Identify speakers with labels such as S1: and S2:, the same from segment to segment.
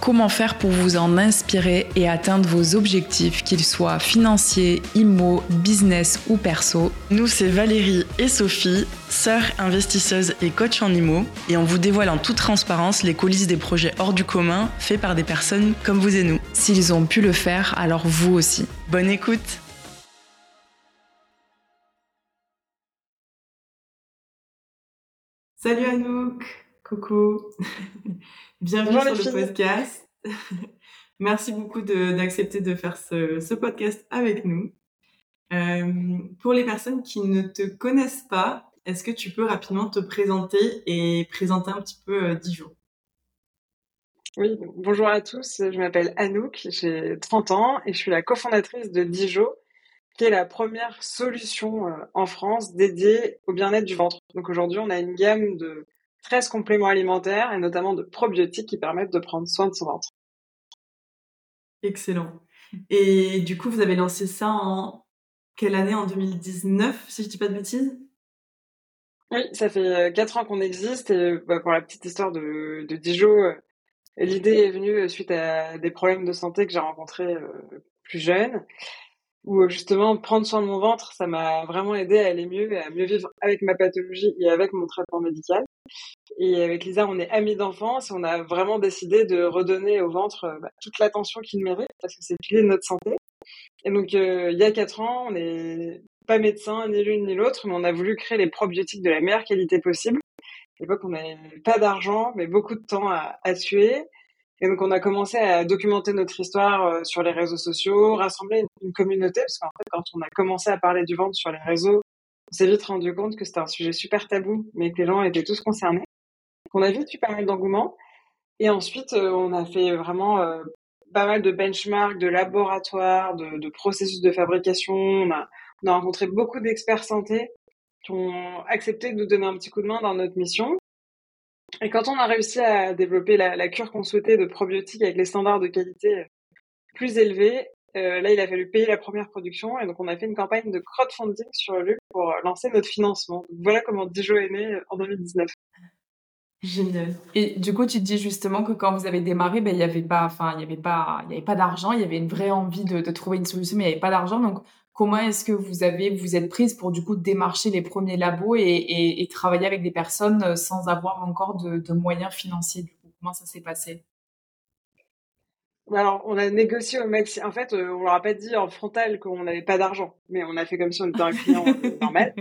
S1: Comment faire pour vous en inspirer et atteindre vos objectifs, qu'ils soient financiers, immo, business ou perso? Nous, c'est Valérie et Sophie, sœurs investisseuses et coach en immo, et on vous dévoile en toute transparence les coulisses des projets hors du commun faits par des personnes comme vous et nous. S'ils ont pu le faire, alors vous aussi. Bonne écoute
S2: Salut Anouk, coucou Bienvenue sur le podcast. Merci beaucoup d'accepter de, faire ce, podcast avec nous. Euh, pour les personnes qui ne te connaissent pas, est-ce que tu peux rapidement te présenter et présenter un petit peu euh, Dijon?
S3: Oui, bonjour à tous. Je m'appelle Anouk, j'ai 30 ans et je suis la cofondatrice de Dijon, qui est la première solution euh, en France dédiée au bien-être du ventre. Donc aujourd'hui, on a une gamme de 13 compléments alimentaires et notamment de probiotiques qui permettent de prendre soin de son ventre.
S2: Excellent. Et du coup, vous avez lancé ça en quelle année? En 2019, si je dis pas de bêtises?
S3: Oui, ça fait 4 euh, ans qu'on existe et bah, pour la petite histoire de, de Dijon, euh, l'idée est venue euh, suite à des problèmes de santé que j'ai rencontrés plus jeune où justement prendre soin de mon ventre, ça m'a vraiment aidé à aller mieux et à mieux vivre avec ma pathologie et avec mon traitement médical. Et avec Lisa, on est amis d'enfance et on a vraiment décidé de redonner au ventre euh, bah, toute l'attention qu'il mérite parce que c'est pilier de notre santé. Et donc, euh, il y a quatre ans, on n'est pas médecin, ni l'une ni l'autre, mais on a voulu créer les probiotiques de la meilleure qualité possible. À l'époque, on n'avait pas d'argent, mais beaucoup de temps à, tuer. Et donc, on a commencé à documenter notre histoire euh, sur les réseaux sociaux, rassembler une, communauté, parce qu'en fait, quand on a commencé à parler du ventre sur les réseaux, on s'est vite rendu compte que c'était un sujet super tabou, mais que les gens étaient tous concernés. On a vite eu pas mal d'engouement. Et ensuite, euh, on a fait vraiment euh, pas mal de benchmarks, de laboratoires, de, processus de fabrication. On a, on a rencontré beaucoup d'experts santé qui ont accepté de nous donner un petit coup de main dans notre mission. Et quand on a réussi à développer la, cure qu'on souhaitait de probiotiques avec les standards de qualité plus élevés, euh, là, il a fallu payer la première production et donc on a fait une campagne de crowdfunding sur le pour lancer notre financement. voilà comment Dijon est né euh, en 2019.
S2: Génial. Et du coup, tu dis justement que quand vous avez démarré, ben, il n'y avait pas, enfin, il y avait pas, il y avait pas d'argent, il y avait une vraie envie de, de trouver une solution, mais il n'y avait pas d'argent. Donc, Comment est-ce que vous avez, vous êtes prise pour du coup démarcher les premiers labos et, travailler avec des personnes euh, sans avoir encore de, moyens financiers? Du coup Comment ça s'est passé?
S3: Alors, on a négocié au maxi. En fait, euh, on leur a pas dit en frontal qu'on n'avait pas d'argent, mais on a fait comme si on était un client euh, normal.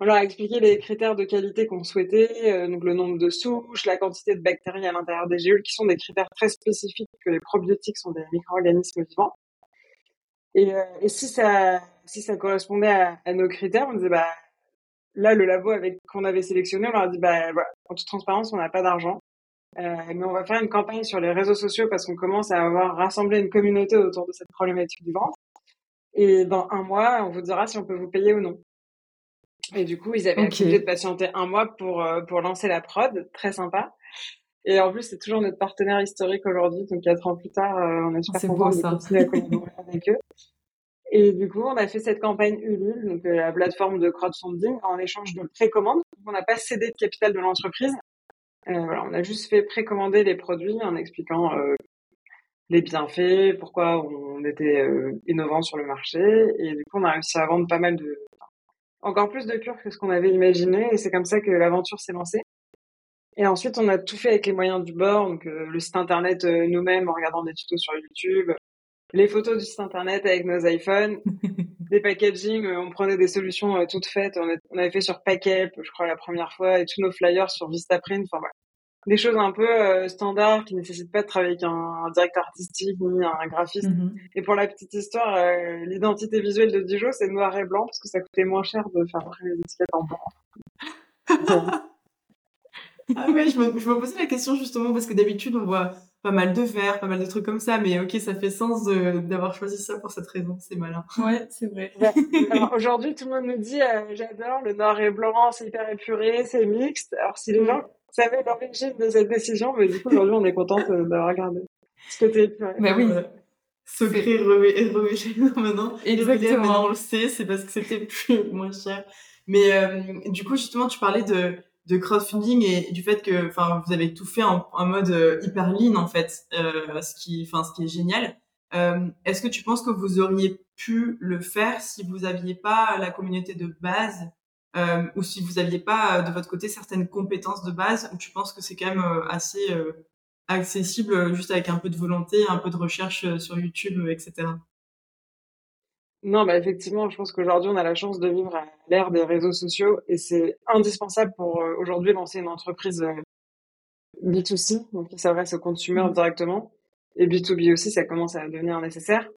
S3: on leur a expliqué les critères de qualité qu'on souhaitait, donc le nombre de souches, la quantité de bactéries à l'intérieur des gélules, qui sont des critères très spécifiques, que les probiotiques sont des micro-organismes vivants. Et, euh, et, si ça si ça correspondait à, à, nos critères, on disait bah là le labo avec qu'on avait sélectionné, on leur a dit bah voilà, en toute transparence, on n'a pas d'argent, euh, mais on va faire une campagne sur les réseaux sociaux parce qu'on commence à avoir rassemblé une communauté autour de cette problématique du ventre. Et dans un mois, on vous dira si on peut vous payer ou non. Et du coup, ils avaient accepté de patienter un mois pour euh, pour lancer la prod, très sympa. Et en plus, c'est toujours notre partenaire historique aujourd'hui. Donc, quatre ans plus tard, euh, on est super content de continuer à collaborer avec eux. Et du coup, on a fait cette campagne Ulule, donc euh, la plateforme de crowdfunding, en échange de précommande. On n'a pas cédé de capital de l'entreprise. Euh, voilà, on a juste fait précommander les produits en expliquant euh, les bienfaits, pourquoi on était innovant sur le marché. Et du coup, on a réussi à vendre pas mal de, encore plus de cures que ce qu'on avait imaginé. Et c'est comme ça que l'aventure s'est lancée. Et ensuite, on a tout fait avec les moyens du bord, donc euh, le site internet euh, nous-mêmes en regardant des tutos sur YouTube, les photos du site internet avec nos iPhones, des packaging, euh, on prenait des solutions toutes faites, on, avait fait sur Packhelp, je crois la première fois, et tous nos flyers sur Vistaprint, enfin voilà. Des choses un peu standards qui nécessitent pas de travailler avec un, directeur artistique ni un graphiste. Mm-hmm. Et pour la petite histoire, l'identité visuelle de Dijon, c'est noir et blanc parce que ça coûtait moins cher de faire les étiquettes en blanc.
S2: Ah ouais, je me, je me, posais la question justement parce que d'habitude on voit pas mal de verres, pas mal de trucs comme ça, mais ok, ça fait sens d'avoir choisi ça pour cette raison, c'est malin.
S3: Ouais, c'est vrai. Alors aujourd'hui, tout le monde nous dit euh, j'adore le noir et blanc, c'est hyper épuré, c'est mixte. Alors si les mm. gens savait l'origine de cette décision, mais du coup, aujourd'hui, on est contente d'avoir regardé ce côté.
S2: Mais oui.
S4: secret révélé maintenant.
S2: Exactement.
S4: Maintenant, on le sait, c'est parce que c'était plus moins cher. Mais euh, du coup, justement, tu parlais de, de crowdfunding et du fait que, enfin, vous avez tout fait en, mode euh, hyper lean en fait, euh, ce qui, enfin, ce qui est génial. Euh, Est-ce que tu penses que vous auriez pu le faire si vous aviez pas la communauté de base euh, ou si vous aviez pas de votre côté certaines compétences de base ou tu penses que c'est quand même assez accessible juste avec un peu de volonté, un peu de recherche sur YouTube, etc.
S3: Non, bah effectivement, je pense qu'aujourd'hui, on a la chance de vivre à l'ère des réseaux sociaux et c'est indispensable pour euh, aujourd'hui lancer une entreprise euh, B2C, donc qui s'adresse au consumer mmh. directement. Et B2B aussi, ça commence à devenir nécessaire.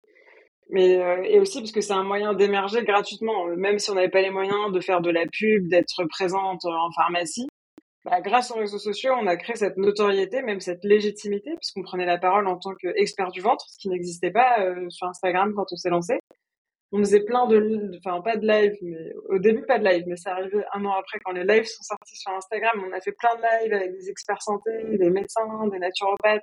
S3: Mais euh, et aussi parce que c'est un moyen d'émerger gratuitement, même si on n'avait pas les moyens de faire de la pub, d'être présente en pharmacie. Bah, grâce aux réseaux sociaux, on a créé cette notoriété, même cette légitimité, puisqu'on prenait la parole en tant qu'expert du ventre, ce qui n'existait pas sur Instagram quand on s'est lancé on faisait plein de, enfin pas de live, mais au début pas de live, mais c'est arrivé un an après quand les lives sont sortis sur Instagram. On a fait plein de lives avec des experts santé, des médecins, des naturopathes.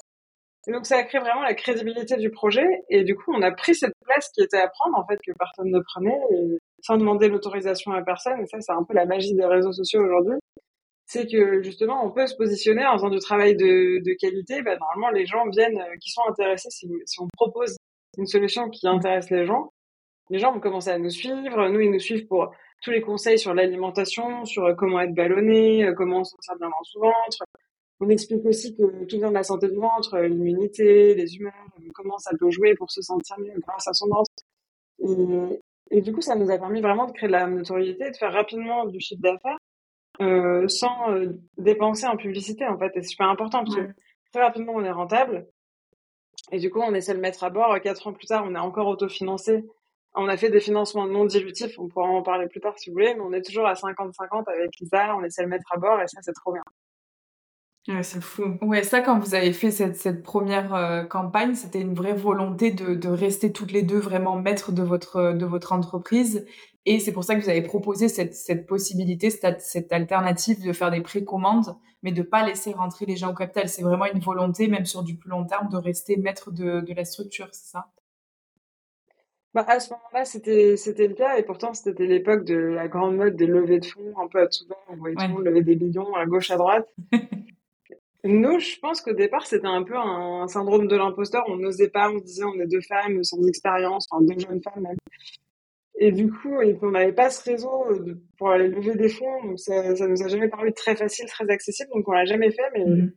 S3: Et donc ça a créé vraiment la crédibilité du projet. Et du coup, on a pris cette place qui était à prendre en fait que personne ne prenait, sans demander l'autorisation à personne. Et ça, c'est un peu la magie des réseaux sociaux aujourd'hui. C'est que justement, on peut se positionner en faisant du travail de, de qualité. Bah, normalement, les gens viennent, euh, qui sont intéressés si, si on propose une solution qui intéresse les gens les gens vont commencer à nous suivre. Nous, ils nous suivent pour tous les conseils sur l'alimentation, sur euh, comment être ballonné, euh, comment se sentir bien dans son ventre. On explique aussi que tout vient de la santé du ventre, euh, l'immunité, les humeurs, comment ça peut jouer pour se sentir mieux grâce à son ventre. Et, et, du coup, ça nous a permis vraiment de créer de la notoriété, de faire rapidement du chiffre d'affaires euh, sans dépenser en publicité, en fait. c'est super important parce que très rapidement, on est rentable. Et du coup, on essaie de le mettre à bord. Quatre ans plus tard, on est encore autofinancé on a fait des financements non dilutifs, on pourra en parler plus tard si vous voulez, mais on est toujours à 50-50 avec Lisa, on essaie de le mettre à bord et ça c'est trop bien.
S4: Ouais, c'est fou.
S2: Ouais, ça, quand vous avez fait cette, première euh, campagne, c'était une vraie volonté de, rester toutes les deux vraiment maîtres de votre, entreprise. Et c'est pour ça que vous avez proposé cette, possibilité, cette, alternative de faire des précommandes, mais de pas laisser rentrer les gens au capital. C'est vraiment une volonté, même sur du plus long terme, de rester maître de, de la structure, c'est ça?
S3: Bah, à ce moment-là, c'était c'était le cas et pourtant c'était l'époque de la grande mode des levées de fonds un peu à tout bas. On voyait tout le monde lever des millions à gauche à droite. Nous, je pense qu'au départ, c'était un peu un syndrome de l'imposteur. On n'osait pas, on disait on est deux femmes sans expérience, enfin deux jeunes femmes même. Et du coup, on n'avait pas ce réseau pour aller lever des fonds, donc ça, ça nous a jamais paru très facile, très accessible, donc on l'a jamais fait. Mais mmh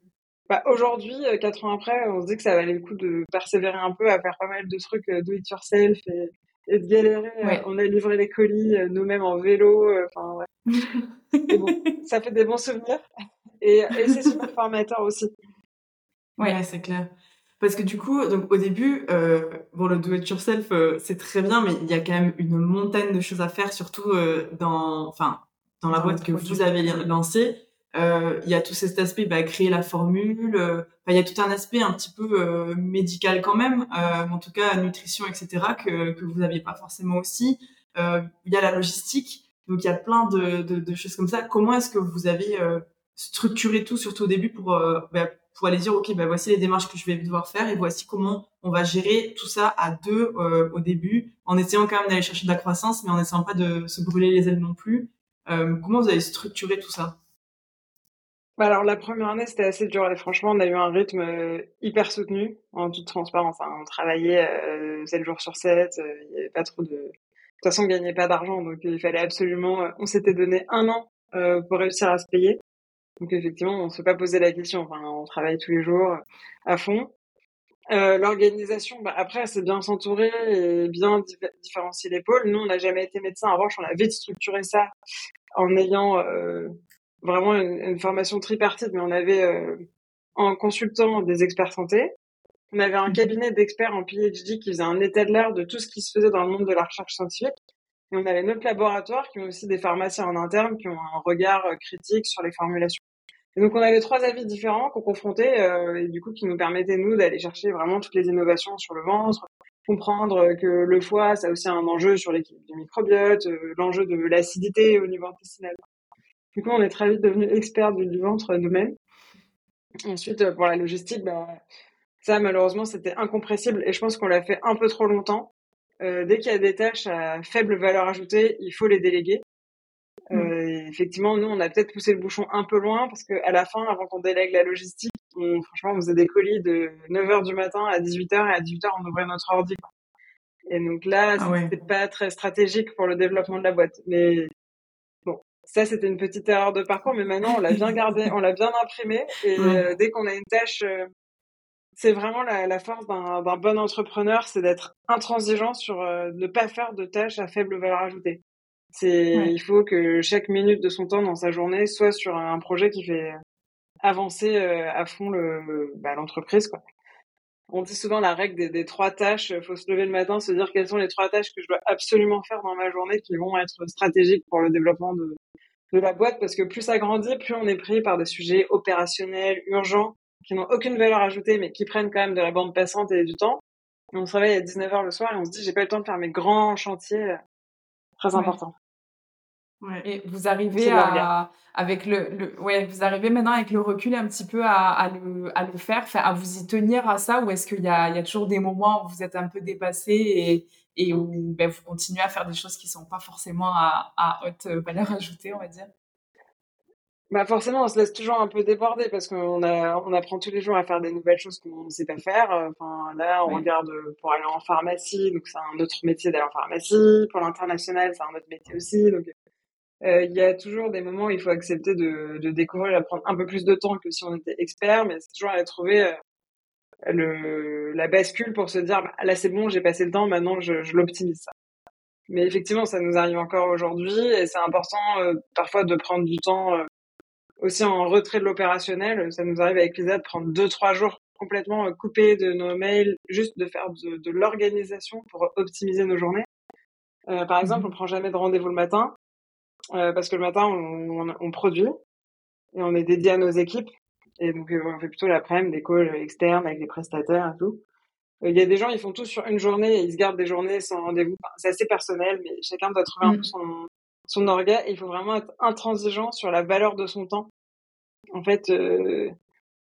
S3: bah, aujourd'hui, euh, quatre ans après, on se dit que ça valait le coup de persévérer un peu à faire pas mal de trucs euh, do it yourself et, et de galérer. Euh, on a livré les colis nous-mêmes en vélo. Enfin, ouais. bon, ça fait des bons souvenirs et, et c'est super formateur aussi.
S4: Ouais, c'est clair. Parce que du coup, donc au début, euh, bon, le do it yourself, c'est très bien, mais il y a quand même une montagne de choses à faire, surtout dans, enfin, dans la boîte que vous avez lancée. Euh, il y a tout cet aspect, bah, créer la formule. Euh, il y a tout un aspect un petit peu euh, médical quand même, en tout cas nutrition, etc. que que vous n'aviez pas forcément aussi. Il y a la logistique, donc il y a plein de, de, de choses comme ça. Comment est-ce que vous avez structuré tout, surtout au début, pour bah, pour aller dire ok, bah, voici les démarches que je vais devoir faire et voici comment on va gérer tout ça à deux au début, en essayant quand même d'aller chercher de la croissance, mais en essayant pas de se brûler les ailes non plus. comment vous avez structuré tout ça?
S3: Bah, alors la première année c'était assez dur et franchement on a eu un rythme euh, hyper soutenu en toute transparence. Hein. On travaillait euh, 7 jours sur 7, euh, il n'y avait pas trop de... De toute façon on gagnait pas d'argent donc il fallait absolument... Euh, on s'était donné un an pour réussir à se payer. Donc effectivement on ne se pas poser la question, on travaille tous les jours à fond. L'organisation, bah, après c'est bien s'entourer et bien différencier les pôles. Nous on n'a jamais été médecin, en revanche on a vite structuré ça en ayant vraiment une, formation tripartite, mais on avait euh, en consultant des experts santé, on avait un mhm. cabinet d'experts en PhD qui faisait un état de l'art de tout ce qui se faisait dans le monde de la recherche scientifique. Et on avait notre laboratoire qui ont aussi des pharmaciens en interne qui ont un regard euh, critique sur les formulations. Et donc on avait trois avis différents qu'on confrontait euh, et du coup qui nous permettaient nous d'aller chercher vraiment toutes les innovations sur le ventre, comprendre que le foie ça a aussi un enjeu sur l'équilibre du microbiote, l'enjeu de l'acidité au niveau intestinal. Du coup, on est très vite devenu experts du, du ventre nous-mêmes. Ensuite, pour la logistique, bah, ça, malheureusement, c'était incompressible et je pense qu'on l'a fait un peu trop longtemps. Euh, dès qu'il y a des tâches à faible valeur ajoutée, il faut les déléguer. Mm. Euh, effectivement, nous, on a peut-être poussé le bouchon un peu loin parce qu'à la fin, avant qu'on délègue la logistique, on, franchement, on faisait des colis de 9h du matin à 18h et à 18h, on ouvrait notre ordi. Et donc là, ah c'était pas très stratégique pour le développement de la boîte. Mais ça, c'était une petite erreur de parcours, mais maintenant, on l'a bien gardé, on l'a bien imprimé. Et euh, dès qu'on a une tâche euh, c'est vraiment la, force d'un bon entrepreneur, c'est d'être intransigeant sur euh, ne pas faire de tâches à faible valeur ajoutée. C'est, il faut que chaque minute de son temps dans sa journée soit sur un projet qui fait avancer à fond le, bah, l'entreprise, quoi. On dit souvent la règle des, trois tâches. Il faut se lever le matin, se dire quelles sont les trois tâches que je dois absolument faire dans ma journée qui vont être stratégiques pour le développement de, de la boîte parce que plus ça grandit, plus on est pris par des sujets opérationnels, urgents qui n'ont aucune valeur ajoutée, mais qui prennent quand même de la bande passante et du temps. on se réveille à 19h le soir et on se dit, j'ai pas le temps de faire mes grands chantiers euh, très importants.
S2: Ouais. Et vous arrivez à, avec le, le, ouais, vous arrivez maintenant avec le recul un petit peu à, à le, à le faire, à vous y tenir à ça, ou est-ce qu'il y a, il y a toujours des moments où vous êtes un peu dépassé et, et où ben, vous continuez à faire des choses qui sont pas forcément à, à haute valeur ajoutée, on va dire
S3: bah forcément, on se laisse toujours un peu déborder parce qu'on on apprend tous les jours à faire des nouvelles choses qu'on ne sait pas faire. Enfin, là, on regarde pour aller en pharmacie, donc c'est un autre métier d'aller en pharmacie. Pour l'international, c'est un autre métier aussi. Donc, euh, il y a toujours des moments où il faut accepter de, de découvrir et prendre un peu plus de temps que si on était expert, mais c'est toujours aller trouver euh, le, la bascule pour se dire, bah, là c'est bon, j'ai passé le temps, maintenant je, je l'optimise ça. Mais effectivement, ça nous arrive encore aujourd'hui et c'est important euh, parfois de prendre du temps aussi en retrait de l'opérationnel. Ça nous arrive avec Lisa de prendre deux, trois jours complètement euh, coupés de nos mails, juste de faire de, l'organisation pour optimiser nos journées. Euh, par exemple, on prend jamais de rendez-vous le matin euh, parce que le matin on, on, produit et on est dédié à nos équipes et donc on fait plutôt l'après-midi des calls externes avec les prestataires et tout. Il y a des gens, ils font tout sur une journée et ils se gardent des journées sans rendez-vous. c'est assez personnel, mais chacun doit trouver un peu mm. son, son orga. il faut vraiment être intransigeant sur la valeur de son temps. En fait, euh,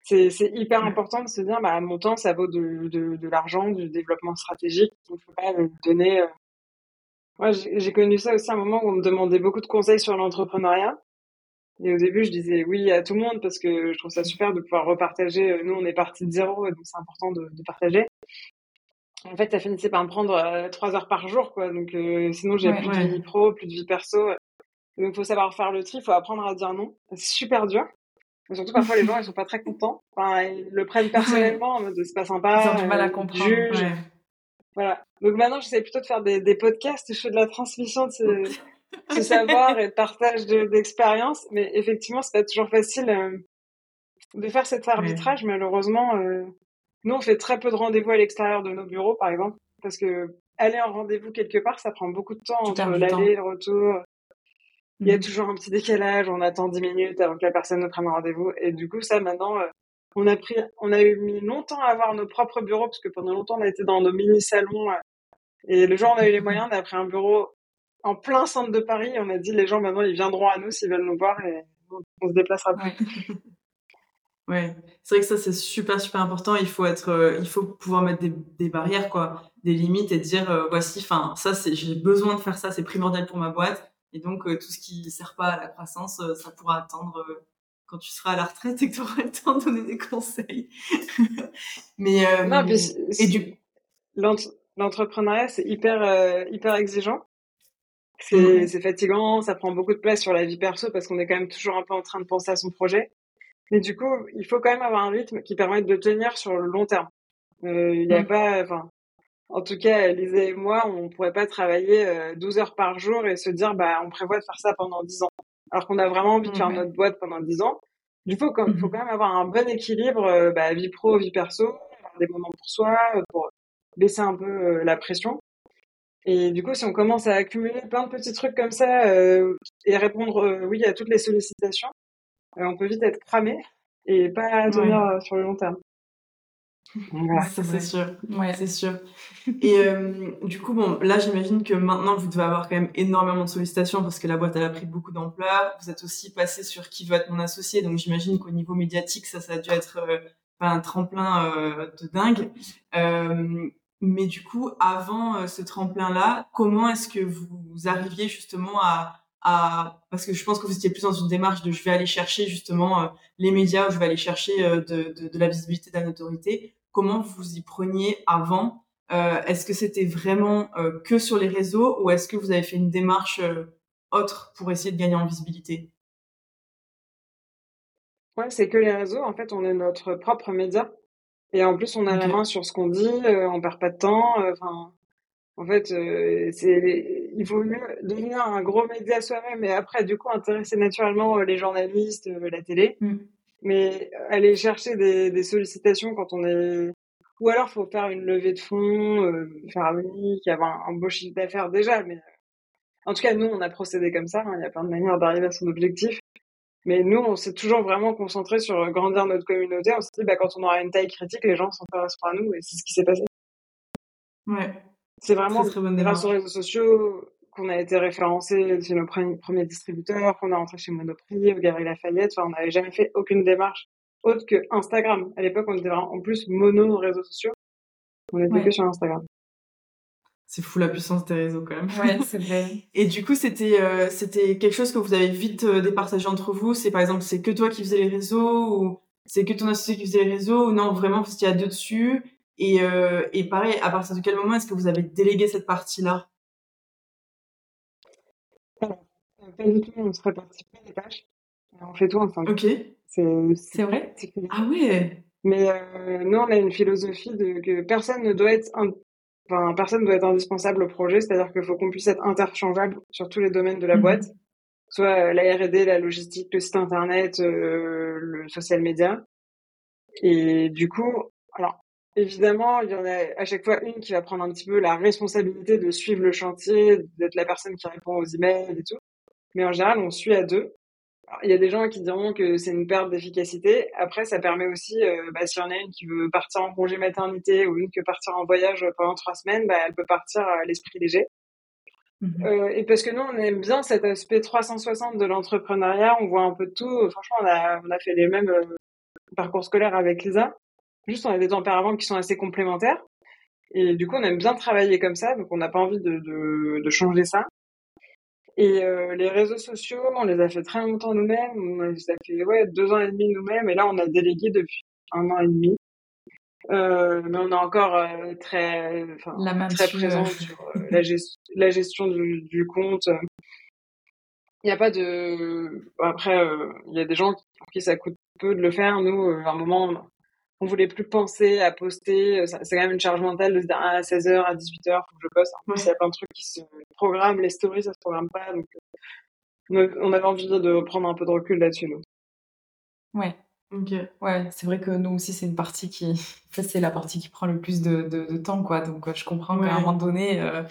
S3: c'est hyper important de se dire, bah, mon temps, ça vaut de, de, de l'argent, du développement stratégique. Il faut pas le donner. Euh. Moi, j'ai connu ça aussi à un moment où on me demandait beaucoup de conseils sur l'entrepreneuriat. Et au début, je disais oui à tout le monde parce que je trouve ça super de pouvoir repartager. Nous, on est parti de zéro, donc c'est important de, de, partager. En fait, ça finissait par me prendre euh, trois heures par jour, quoi. Donc, sinon, j'ai plus de vie pro, plus de vie perso. Donc, faut savoir faire le tri, faut apprendre à dire non. C'est super dur. Mais surtout, parfois, les gens, ils sont pas très contents. Enfin, ils le prennent personnellement, en mode, c'est pas sympa.
S2: Ils ont du mal à comprendre. Juge.
S3: Voilà. Donc maintenant, j'essaie plutôt de faire des, des podcasts, je fais de la transmission de ce, savoir et de partage d'expérience. mais effectivement, c'est pas toujours facile euh, de faire cet arbitrage, malheureusement. Euh, nous, on fait très peu de rendez-vous à l'extérieur de nos bureaux, par exemple, parce que aller en rendez-vous quelque part, ça prend beaucoup de temps entre l'aller et le retour. Il y a mmh. toujours un petit décalage, on attend 10 minutes avant que la personne ne prenne rendez-vous. Et du coup, ça, maintenant, euh, on a pris, on a eu mis longtemps à avoir nos propres bureaux, parce que pendant longtemps, on a été dans nos mini-salons. Et le jour où on a eu les moyens, on a pris un bureau en plein centre de Paris. on a dit, les gens, maintenant, ils viendront à nous s'ils veulent nous voir et on, se déplacera plus.
S4: Ouais. c'est vrai que ça, c'est super, super important. Il faut être, euh, il faut pouvoir mettre des, des, barrières, quoi, des limites et dire, voici, enfin, ça, c'est, j'ai besoin de faire ça, c'est primordial pour ma boîte et donc, euh, tout ce qui ne sert pas à la croissance, euh, ça pourra attendre euh, quand tu seras à la retraite et que tu auras le temps de donner des conseils.
S3: Mais non, et du l'entrepreneuriat, c'est hyper hyper exigeant. C'est fatigant, ça prend beaucoup de place sur la vie perso parce qu'on est quand même toujours un peu en train de penser à son projet. Mais du coup, il faut quand même avoir un rythme qui permette de tenir sur le long terme. Il n'y a mmh. pas, enfin, en tout cas, Lisa et moi, on pourrait pas travailler 12 euh, heures par jour et se dire, bah, on prévoit de faire ça pendant 10 ans. Alors qu'on a vraiment envie de faire notre boîte pendant 10 ans. Du coup, il faut mmh quand même avoir un bon équilibre, euh, bah, vie pro, vie perso, des moments pour soi, euh, pour baisser un peu la pression. Et du coup, si on commence à accumuler plein de petits trucs comme ça et répondre oui à toutes les sollicitations, on peut vite être cramé et pas tenir sur le long terme.
S4: ça c'est sûr. Ouais, c'est sûr. Et euh, du coup, bon, là, j'imagine que maintenant, vous devez avoir quand même énormément de sollicitations parce que la boîte, elle a pris beaucoup d'ampleur. Vous êtes aussi passé sur qui veut être mon associé. Donc, j'imagine qu'au niveau médiatique, ça, ça a dû être euh, un tremplin euh, de dingue. Mais du coup, avant ce tremplin-là, comment est-ce que vous arriviez justement à, à, parce que je pense que vous étiez plus dans une démarche de je vais aller chercher justement les médias, ou je vais aller chercher de, de, de la visibilité, de la notoriété comment vous y preniez avant euh, Est-ce que c'était vraiment euh, que sur les réseaux ou est-ce que vous avez fait une démarche euh, autre pour essayer de gagner en visibilité?
S3: Ouais, c'est que les réseaux. En fait, on est notre propre média. Et en plus, on a la main sur ce qu'on dit, on perd pas de temps. Enfin, en fait, c'est il vaut mieux devenir un gros média soi-même et après, du coup, intéresser naturellement les journalistes, la télé. Mmh. Mais aller chercher des, des, sollicitations quand on est... Ou alors, faut faire une levée de fonds, euh, faire un unique, avoir un, beau chiffre d'affaires déjà. Mais en tout cas, nous, on a procédé comme ça. Hein. Il y a plein de manières d'arriver à son objectif. Mais nous, on s'est toujours vraiment concentré sur grandir notre communauté. On s'est dit, bah, quand on aura une taille critique, les gens s'intéresseront à nous. Et c'est ce qui s'est passé.
S4: Ouais.
S3: C'est vraiment grâce aux réseaux sociaux, qu'on a été référencé chez nos premiers distributeurs, qu'on est rentré chez Monoprix, au Galerie Lafayette. Enfin, on n'avait jamais fait aucune démarche autre que Instagram. À l'époque, on était en plus mono réseaux sociaux. On était que sur Instagram.
S4: C'est fou la puissance des réseaux quand même.
S2: Ouais, c'est vrai.
S4: Et du coup, c'était euh, c'était quelque chose que vous avez vite euh, départagé entre vous. C'est par exemple, c'est que toi qui faisais les réseaux ou c'est que ton associé qui faisait les réseaux ou non, vraiment, vous étiez à deux dessus. Et, euh, et pareil, à partir de quel moment est-ce que vous avez délégué cette partie-là?
S3: Pas du tout, on se répartit pas les tâches. On fait tout ensemble.
S4: Ok.
S2: C'est vrai?
S4: Ah ouais
S3: Mais euh, nous, on a une philosophie de que personne ne doit être enfin, personne doit être indispensable au projet, c'est-à-dire qu'il faut qu'on puisse être interchangeable sur tous les domaines de la mhm. boîte, soit euh, la R&D, la logistique, le site internet, euh, le social media. Et du coup, alors évidemment, il y en a à chaque fois une qui va prendre un petit peu la responsabilité de suivre le chantier, d'être la personne qui répond aux emails et tout. Mais en général, on suit à deux. Il y a des gens qui diront que c'est une perte d'efficacité. Après, ça permet aussi, euh, bah, s'il y en a une qui veut partir en congé maternité ou une qui veut partir en voyage pendant trois semaines, bah, elle peut partir à l'esprit léger. Mhm. Euh, et parce que nous, on aime bien cet aspect 360 de l'entrepreneuriat, on voit un peu de tout. Franchement, on a, on a fait les mêmes euh, parcours scolaires avec Lisa. Juste, on a des tempéraments qui sont assez complémentaires. Et du coup, on aime bien travailler comme ça, donc on n'a pas envie de, de, de, changer ça. Et euh, les réseaux sociaux, on les a fait très longtemps nous-mêmes. On les a fait ouais, deux ans et demi nous-mêmes. Et là, on a délégué depuis un an et demi. Euh, mais on est encore euh, très, enfin, très présent sur la, la, gestion du, du compte. Il n'y a pas de. Après, il y a des gens pour qui ça coûte peu de le faire. Nous, à un moment, on voulait plus penser à poster. C'est quand même une charge mentale de se dire à 16h, à 18h, faut que je poste. En plus, il y a plein de trucs qui se programment. Les stories, ça se programme pas. Donc, euh, on avait envie de prendre un peu de recul là-dessus, nous.
S2: Ouais. Ok. Ouais, c'est vrai que nous aussi, c'est une partie qui. c'est la partie qui prend le plus de, de, temps, quoi. Donc, euh, je comprends qu'à un moment donné, euh,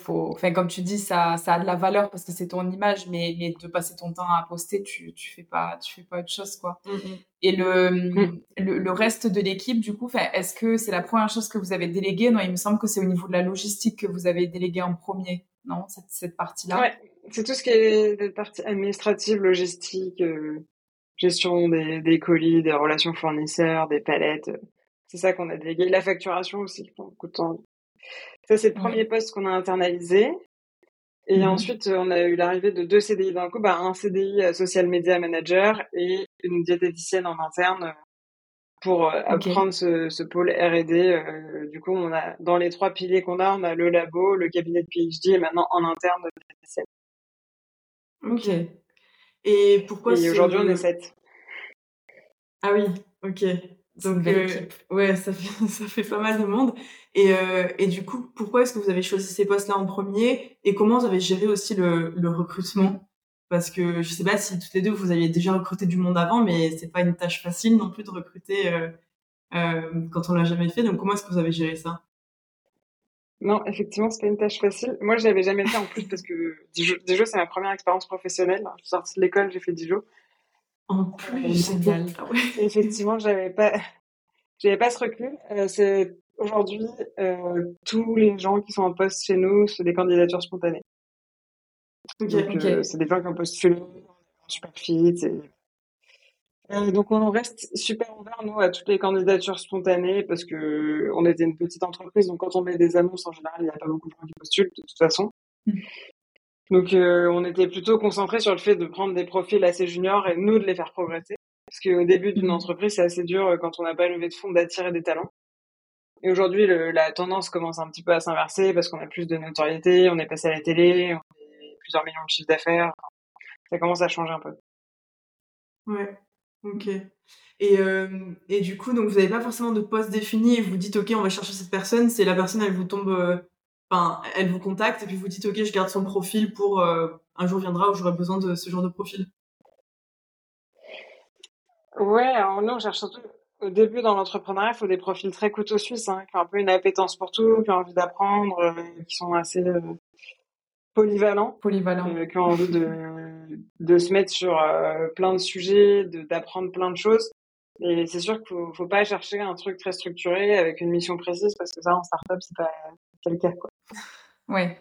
S2: faut. Enfin, comme tu dis, ça, ça a de la valeur parce que c'est ton image, mais, mais de passer ton temps à poster, tu, tu fais pas, tu fais pas autre chose, quoi. Mm, mm. Et le, mm. le, le, reste de l'équipe, du coup, est-ce que c'est la première chose que vous avez déléguée? Non, il me semble que c'est au niveau de la logistique que vous avez délégué en premier, non? Cette, cette partie-là?
S3: Ouais, c'est tout ce qui est la partie administrative, logistique. Euh, gestion des, des, colis, des relations fournisseurs, des palettes. C'est ça qu'on a délégué. La facturation aussi, qui prend beaucoup de temps. Ça, c'est le premier poste qu'on a internalisé. Et mhm. ensuite, on a eu l'arrivée de deux CDI d'un coup, bah, un CDI euh, social media manager et une diététicienne en interne pour euh, apprendre ce, ce, pôle R&D. Euh, du coup, on a dans les trois piliers qu'on a, on a le labo, le cabinet de PhD et maintenant en interne de diététicienne.
S4: Ok. Et pourquoi
S3: Et aujourd'hui, on est 7.
S4: Ah oui, ok. Donc, euh, ouais, ça fait, ça fait pas mal de monde. Et, euh, et du coup, pourquoi est-ce que vous avez choisi ces postes-là en premier Et comment vous avez géré aussi le, le recrutement? Parce que je sais pas si toutes les deux, vous aviez déjà recruté du monde avant, mais c'est pas une tâche facile non plus de recruter euh, euh quand on l'a jamais fait. Donc, comment est-ce que vous avez géré ça?
S3: Non, effectivement, c'est pas une tâche facile. Moi, je l'avais jamais fait en plus parce que Dijon, c'est ma première expérience professionnelle. Je suis sortie de l'école, j'ai fait Dijon.
S2: En plus, génial.
S3: Effectivement, j'avais pas, j'avais pas ce recul. Euh, c'est aujourd'hui euh, tous les gens qui sont en poste chez nous, c'est des candidatures spontanées. euh, c'est des gens qui ont postulé, super fit. Et... donc on reste super ouvert nous à toutes les candidatures spontanées parce que on était une petite entreprise, donc quand on met des annonces en général, il n'y a pas beaucoup de gens qui postulent de toute façon. Mmh. Donc euh, on était plutôt concentré sur le fait de prendre des profils assez juniors et nous de les faire progresser. Parce qu'au début d'une mmh. entreprise, c'est assez dur euh, quand on n'a pas levé de fonds d'attirer des talents. Et aujourd'hui, la tendance commence un petit peu à s'inverser parce qu'on a plus de notoriété, on est passé à la télé, on a plusieurs millions de chiffres d'affaires. Ça commence à changer un peu.
S4: Ouais, ok. Et, euh, et du coup, donc vous n'avez pas forcément de poste défini et vous dites, ok, on va chercher cette personne, c'est la personne, elle vous tombe enfin, elle vous contacte et puis vous dites ok, je garde son profil pour euh, un jour viendra où j'aurai besoin de ce genre de profil.
S3: Ouais, alors nous on cherche surtout au début dans l'entrepreneuriat, il faut des profils très couteau suisse, hein, qui ont un peu une appétence pour tout, qui ont envie d'apprendre, euh, qui sont assez euh, polyvalents,
S2: polyvalents.
S3: qui ont envie de, de se mettre sur plein de sujets, d'apprendre plein de choses. Et c'est sûr qu'il faut, faut pas chercher un truc très structuré avec une mission précise parce que ça en startup c'est pas, pas le cas quoi.
S2: Ouais.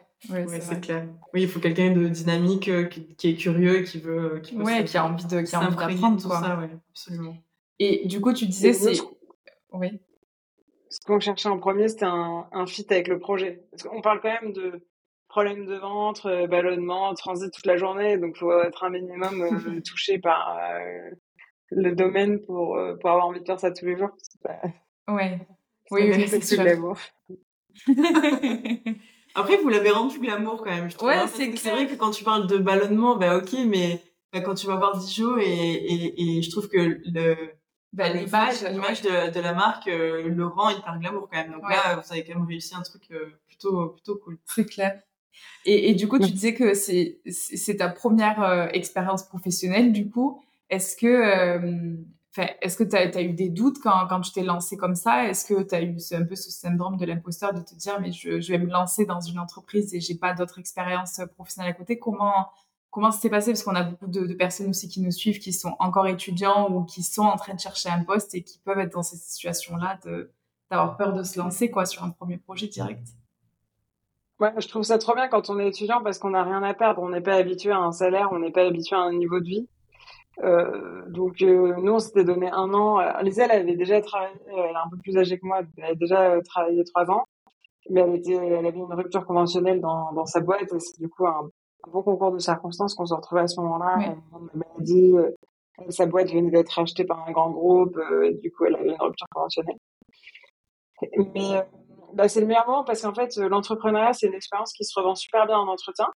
S4: c'est clair. Oui, il faut quelqu'un de dynamique, euh, qui, est curieux et qui veut,
S2: qui, ouais, qui a envie de, qui a envie d'apprendre,
S4: tout ça, ouais, absolument.
S2: Et du coup, tu disais, c'est, oui.
S3: Ce qu'on cherchait en premier, c'était un, un fit avec le projet. Parce qu'on parle quand même de problèmes de ventre, euh, ballonnement, transit toute la journée, donc il faut être un minimum euh, touché par le domaine pour, pour avoir envie de faire ça tous les jours.
S2: Ouais. Oui, oui, c'est sûr.
S4: Après, vous l'avez rendu glamour quand même, je trouve.
S2: Ouais,
S4: hein,
S2: c'est
S4: vrai que quand tu parles de ballonnement, bah ok, mais bah, quand tu vas voir Dijon et, et, et je trouve que le
S2: bah,
S4: l'image l'image de, de, la marque euh, le rend hyper glamour quand même. Donc là, vous avez quand même réussi un truc euh, plutôt plutôt cool.
S2: C'est clair. Et, et, du coup, tu disais que c'est c'est ta première euh, expérience professionnelle. Du coup, est-ce que euh, est-ce que tu as, eu des doutes quand, quand tu t'es lancé comme ça? Est-ce que tu as eu un peu ce syndrome de l'imposteur de te dire mais je, je, vais me lancer dans une entreprise et j'ai pas d'autre expérience professionnelle à côté? Comment comment ça s'est passé? Parce qu'on a beaucoup de, de, personnes aussi qui nous suivent, qui sont encore étudiants ou qui sont en train de chercher un poste et qui peuvent être dans cette situation-là d'avoir peur de se lancer quoi sur un premier projet direct.
S3: Ouais, je trouve ça trop bien quand on est étudiant parce qu'on n'a rien à perdre. On n'est pas habitué à un salaire, on n'est pas habitué à un niveau de vie. Euh, donc euh, nous on s'était donné un an. Lisa elle avait déjà travaillé, elle est un peu plus âgée que moi, elle avait déjà travaillé trois ans, mais elle était, elle avait une rupture conventionnelle dans, dans sa boîte et c'est du coup un, bon concours de circonstances qu'on se retrouvait à ce moment-là. Oui. On dit, euh, sa boîte venait d'être achetée par un grand groupe, euh, du coup elle avait une rupture conventionnelle. Mais euh, bah, c'est le meilleur moment parce qu'en fait l'entrepreneuriat c'est une expérience qui se revend super bien en entretien.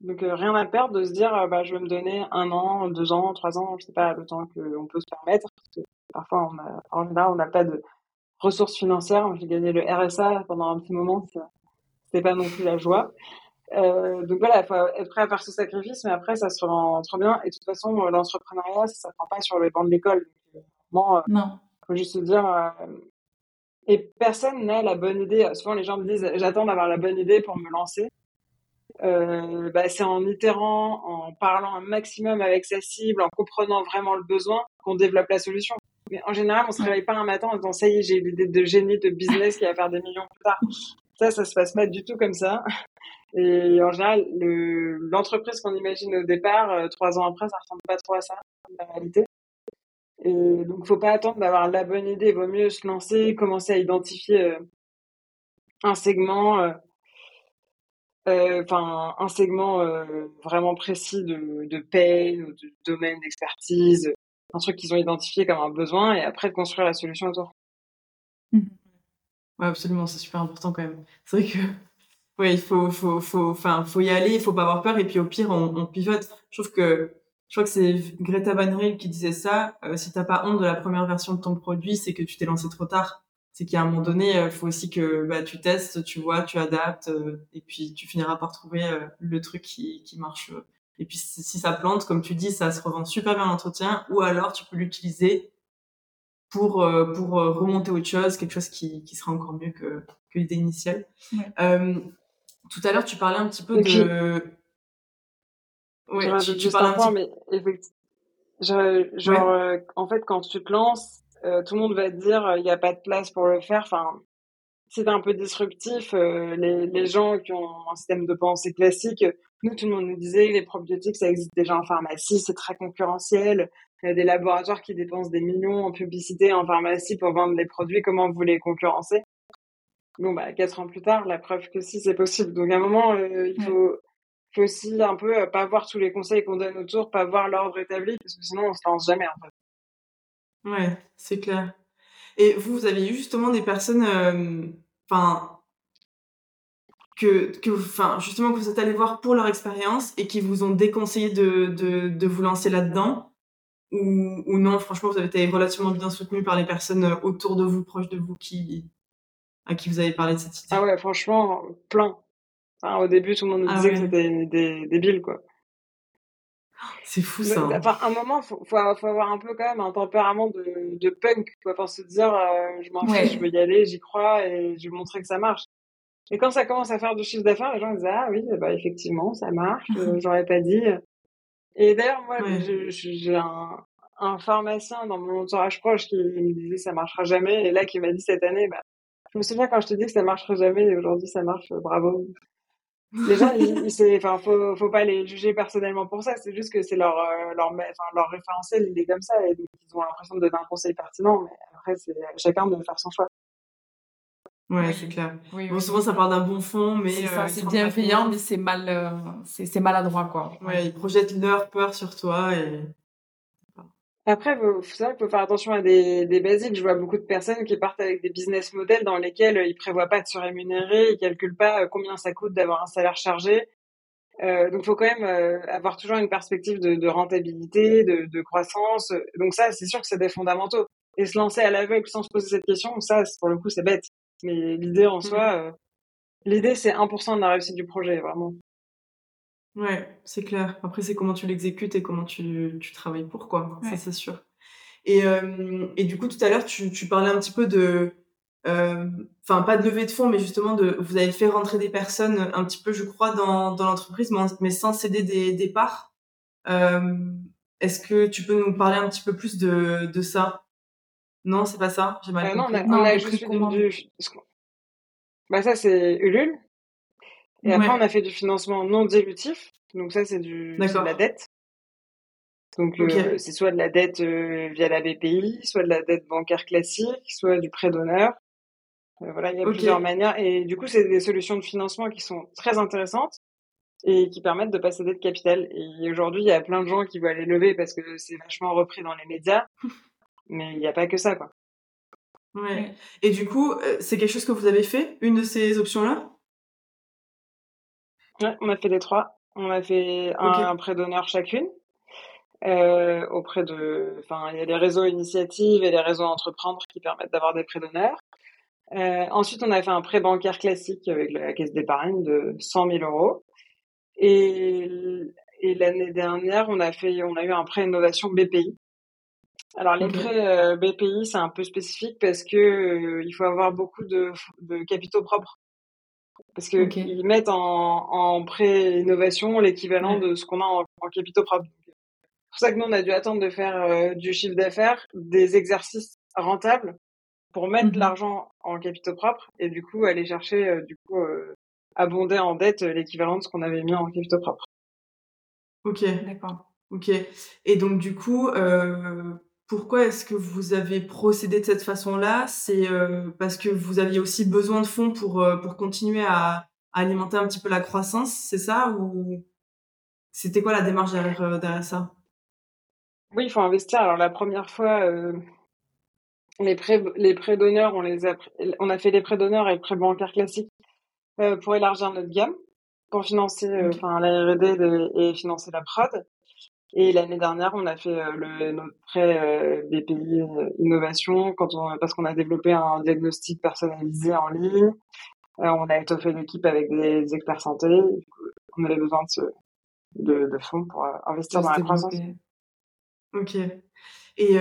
S3: Donc euh, rien à perdre de se dire euh, bah je vais me donner un an, deux ans, trois ans, je sais pas le temps qu'on peut se permettre. Parce que parfois on a, en général on n'a pas de ressources financières. J'ai gagné le RSA pendant un petit moment, c'était pas non plus la joie. Euh, donc voilà, il faut être prêt à faire ce sacrifice, mais après ça se rend trop bien. Et de toute façon, l'entrepreneuriat, ça ne prend pas sur les bancs de l'école.
S2: Non.
S3: Faut juste se dire. Et personne n'a la bonne idée. Souvent les gens me disent j'attends d'avoir la bonne idée pour me lancer euh, bah, c'est en itérant, en parlant un maximum avec sa cible, en comprenant vraiment le besoin, qu'on développe la solution. Mais en général, on se réveille pas un matin en disant ça y est, j'ai l'idée de génie de business qui va faire des millions plus tard. Ça, ça se passe pas du tout comme ça. Et en général, l'entreprise qu'on imagine au départ, euh, trois ans après, ça ressemble pas trop à ça, la réalité. Et donc, faut pas attendre d'avoir la bonne idée. Vaut mieux se lancer, commencer à identifier euh, un segment, euh, euh, enfin un segment euh, vraiment précis de, de paye, de domaine d'expertise, un truc qu'ils ont identifié comme un besoin et après de construire la solution autour.
S4: Mmh. Ouais, absolument, c'est super important quand même. C'est vrai que oui, il faut faut faut faut y aller, il faut pas avoir peur et puis au pire on, on pivote. Je trouve que je crois que c'est Greta Van Riel qui disait ça. Euh, si t'as pas honte de la première version de ton produit, c'est que tu t'es lancé trop tard c'est qu'à un moment donné, il euh, faut aussi que bah, tu testes, tu vois, tu adaptes, euh, et puis tu finiras par trouver euh, le truc qui, qui marche. Et puis si, ça plante, comme tu dis, ça se revend super bien l'entretien, ou alors tu peux l'utiliser pour pour remonter autre chose, quelque chose qui, qui sera encore mieux que, que l'idée initiale. tout à l'heure, tu parlais un petit peu de...
S3: Oui, tu, parlais un petit... mais genre, en fait, quand tu te lances, tout le monde va te dire il n'y a pas de place pour le faire. Enfin, c'est un peu disruptif. les, les gens qui ont un système de pensée classique, nous, tout le monde nous disait les probiotiques, ça existe déjà en pharmacie, c'est très concurrentiel. Il y a des laboratoires qui dépensent des millions en publicité en pharmacie pour vendre les produits. Comment vous les concurrencer Bon, bah, quatre ans plus tard, la preuve que si, c'est possible. Donc, à un moment, euh, il faut, faut aussi un peu euh, pas voir tous les conseils qu'on donne autour, pas voir l'ordre établi, parce que sinon, on se lance jamais, en fait.
S4: Ouais, c'est clair. Et vous, vous avez eu justement des personnes, euh, enfin, que, que enfin, justement, que vous êtes allé voir pour leur expérience et qui vous ont déconseillé de, de, de vous lancer là-dedans? Ou, ou non, franchement, vous avez été relativement bien soutenu par les personnes autour de vous, proches de vous, qui, à qui vous avez parlé de cette idée?
S3: Ah ouais, franchement, plein. Au début, tout le monde nous ah disait que c'était des débiles, quoi.
S4: C'est fou ça.
S3: Hein. Enfin, un moment, faut, faut, avoir un peu quand même un tempérament de, de punk, quoi, pour se dire, euh, je m'en fiche, je veux y aller, j'y crois et je vais montrer que ça marche. Et quand ça commence à faire du chiffre d'affaires, les gens disent ah oui, bah effectivement, ça marche. Euh, j'aurais pas dit. Et d'ailleurs, moi, j'ai un, un pharmacien dans mon entourage proche qui me disait ça marchera jamais, et là qui m'a dit cette année, bah je me souviens quand je te dis que ça marcherait jamais et aujourd'hui ça marche, bravo. Les gens, il, enfin, faut, faut pas les juger personnellement pour ça. C'est juste que c'est leur, euh, leur, enfin, leur référentiel, il est comme ça et donc ils ont l'impression de donner un conseil pertinent. Mais après, c'est chacun de faire son choix.
S4: Ouais, c'est clair. Oui, bon, souvent ça part d'un bon fond, mais
S2: c'est euh, bienveillant, mais c'est mal, c'est maladroit, quoi.
S4: Ouais, ils projettent leur peur sur toi et
S3: après, faut, faut savoir qu'il faut faire attention à des, des basiques. Je vois beaucoup de personnes qui partent avec des business models dans lesquels ils prévoient pas de se rémunérer, ils calculent pas euh, combien ça coûte d'avoir un salaire chargé. Euh, donc, faut quand même euh, avoir toujours une perspective de, de rentabilité, de, de, croissance. Donc ça, c'est sûr que c'est des fondamentaux. Et se lancer à l'aveugle sans se poser cette question, ça, pour le coup, c'est bête. Mais l'idée en soi, mmh. euh, l'idée, c'est 1% de la réussite du projet, vraiment.
S4: Ouais, c'est clair. Après, c'est comment tu l'exécutes et comment tu, tu travailles pour, quoi. Ça, c'est sûr. Et, euh, et du coup, tout à l'heure, tu, tu parlais un petit peu de... Euh, enfin, pas de levée de fonds, mais justement, de, vous avez fait rentrer des personnes un petit peu, je crois, dans, dans l'entreprise, mais sans céder des, des parts. Euh, Est-ce que tu peux nous parler un petit peu plus de, de ça Non, c'est pas ça
S3: J'ai mal compris. Non, on a, juste du... Bah ça, c'est Ulule. Et après, on a fait du financement non dilutif. Donc ça, c'est du de la dette. Donc euh, c'est soit de la dette euh, via la BPI, soit de la dette bancaire classique, soit du prêt d'honneur. Euh, voilà, il y a plusieurs manières. Et du coup, c'est des solutions de financement qui sont très intéressantes et qui permettent de passer dette capital. Et aujourd'hui, il y a plein de gens qui veulent aller lever parce que c'est vachement repris dans les médias. Mais il n'y a pas que ça, quoi.
S4: Ouais. Et du coup, c'est quelque chose que vous avez fait, une de ces options-là?
S3: Ouais, on a fait les trois. On a fait un, prêt d'honneur chacune. Euh, auprès de, enfin, il y a les réseaux initiatives et les réseaux entreprendre qui permettent d'avoir des prêts d'honneur. Euh, ensuite, on a fait un prêt bancaire classique avec la caisse d'épargne de 100 000 euros. Et, et l'année dernière, on a fait, on a eu un prêt innovation BPI. Alors les prêts euh, BPI, c'est un peu spécifique parce que il faut avoir beaucoup de, de capitaux propres parce qu'ils ils mettent en, en pré-innovation l'équivalent de ce qu'on a en, capitaux propres. C'est pour ça que nous, on a dû attendre de faire euh, du chiffre d'affaires, des exercices rentables pour mettre mmh l'argent en capitaux propres et du coup aller chercher, euh, du coup, euh, abonder en dette l'équivalent de ce qu'on avait mis en capitaux propres.
S4: Ok, d'accord. Ok. Et donc du coup, pourquoi est-ce que vous avez procédé de cette façon-là? C'est euh, parce que vous aviez aussi besoin de fonds pour, euh, pour continuer à, alimenter un petit peu la croissance, c'est ça? Ou c'était quoi la démarche derrière, euh, derrière ça?
S3: Oui, il faut investir. Alors la première fois, les prêts, les prêts d'honneur, on les a, on a fait les prêts d'honneur et les prêts bancaires classiques pour élargir notre gamme, pour financer enfin la R&D et financer la prod. Et l'année dernière, on a fait euh, le, notre prêt euh, BPI euh, Innovation quand on, parce qu'on a développé un diagnostic personnalisé en ligne. on a étoffé l'équipe avec des experts santé. on avait besoin de, de, fonds pour investir dans la croissance.
S4: Ok. Et,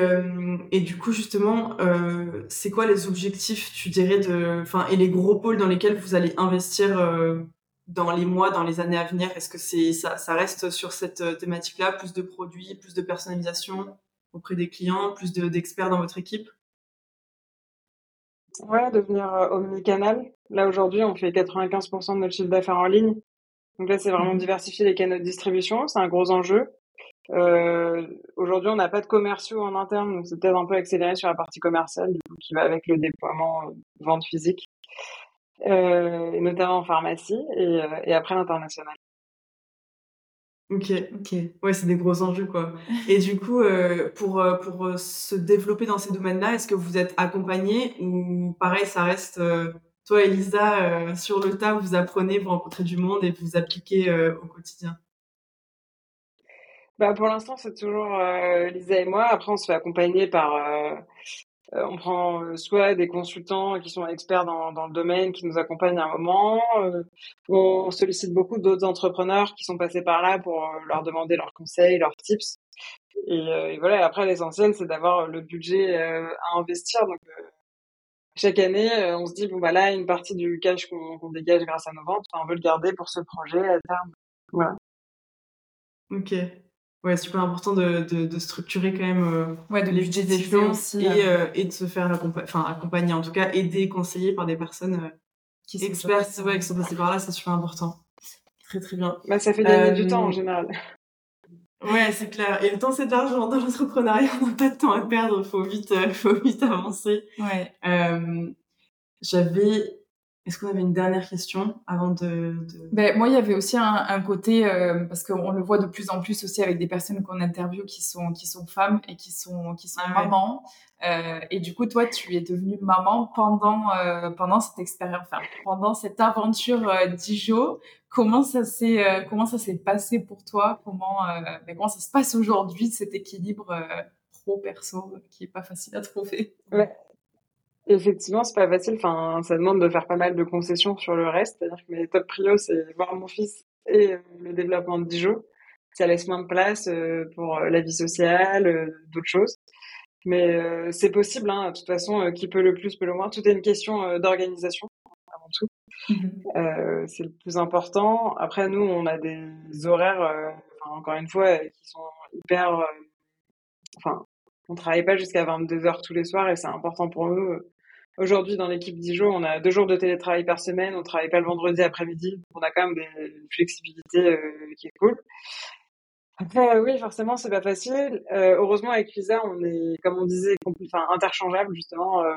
S4: et du coup, justement, c'est quoi les objectifs, tu dirais, de, enfin, et les gros pôles dans lesquels vous allez investir dans les mois, dans les années à venir Est-ce que c'est ça, ça reste sur cette euh, thématique-là, plus de produits, plus de personnalisation auprès des clients, plus d'experts dans votre équipe?
S3: Ouais, devenir omnicanal. Là, aujourd'hui, on fait 95% de notre chiffre d'affaires en ligne. Donc là, c'est vraiment mmh. diversifier les canaux de distribution. C'est un gros enjeu. Euh, aujourd'hui, on n'a pas de commerciaux en interne, donc c'est peut-être un peu accéléré sur la partie commerciale, qui va avec le déploiement euh, vente physique, euh, notamment en pharmacie et, euh, et après l'international.
S4: Ok, ok. Ouais, c'est des gros enjeux, quoi. Et du coup, euh, pour, pour se développer dans ces domaines-là, est-ce que vous êtes accompagné ou pareil, ça reste toi, Elisa, sur le tas, vous apprenez, vous rencontrez du monde et vous appliquez au quotidien?
S3: Bah, pour l'instant, c'est toujours euh, Lisa et moi. Après, on se fait accompagner par. Euh, on prend euh, soit des consultants qui sont experts dans, dans le domaine, qui nous accompagnent à un moment. Euh, on sollicite beaucoup d'autres entrepreneurs qui sont passés par là pour leur demander leurs conseils, leurs tips. Et, et voilà. Après, l'essentiel, c'est d'avoir le budget à investir. Donc chaque année, on se dit bon bah là, une partie du cash qu'on dégage grâce à nos ventes, on veut le garder pour ce projet à terme. Voilà.
S4: Ok. Ouais, super important de, de, de, structurer quand même euh,
S2: ouais, de les budgets des
S4: aussi, et, euh, et de se faire accompagner, enfin, accompagner, en tout cas, aider, conseiller par des personnes euh, qui expertes, ouais, qui sont passées par là, c'est super important. Très, très bien.
S3: Bah, ça fait gagner du temps en général.
S4: Ouais, c'est clair. Et le temps, c'est de l'argent. Dans l'entrepreneuriat, on n'a pas de temps à perdre. Faut vite, faut vite avancer.
S2: Ouais.
S4: J'avais est-ce qu'on avait une dernière question avant de...
S2: Ben, moi, il y avait aussi un, côté, euh, parce qu'on le voit de plus en plus aussi avec des personnes qu'on interviewe qui sont, qui sont femmes et qui sont, qui sont ah mamans. Euh, et du coup, toi, tu es devenue maman pendant, euh, pendant cette expérience, enfin, pendant cette aventure euh, d'Ijo. Comment ça s'est, euh, comment ça s'est passé pour toi? Comment, ben, comment ça se passe aujourd'hui, cet équilibre pro-perso qui est pas facile à trouver?
S3: Ouais. Effectivement, c'est pas facile. Enfin, ça demande de faire pas mal de concessions sur le reste. C'est-à-dire que mes top prios, c'est voir mon fils et euh, le développement de Dijon. Ça laisse moins de place euh, pour euh, la vie sociale, d'autres choses. Mais c'est possible. Hein. De toute façon, qui peut le plus peut le moins. Tout est une question d'organisation avant tout. Mm-hmm. c'est le plus important. Après, nous, on a des horaires, encore une fois, qui sont hyper. enfin, on travaille pas jusqu'à 22 heures tous les soirs et c'est important pour nous Aujourd'hui, dans l'équipe Dijon, on a deux jours de télétravail par semaine. On travaille pas le vendredi après-midi. On a quand même des flexibilités euh, qui est cool. Après, oui, forcément, c'est pas facile. Euh, heureusement, avec Lisa, on est, comme on disait, enfin, interchangeable justement. Euh,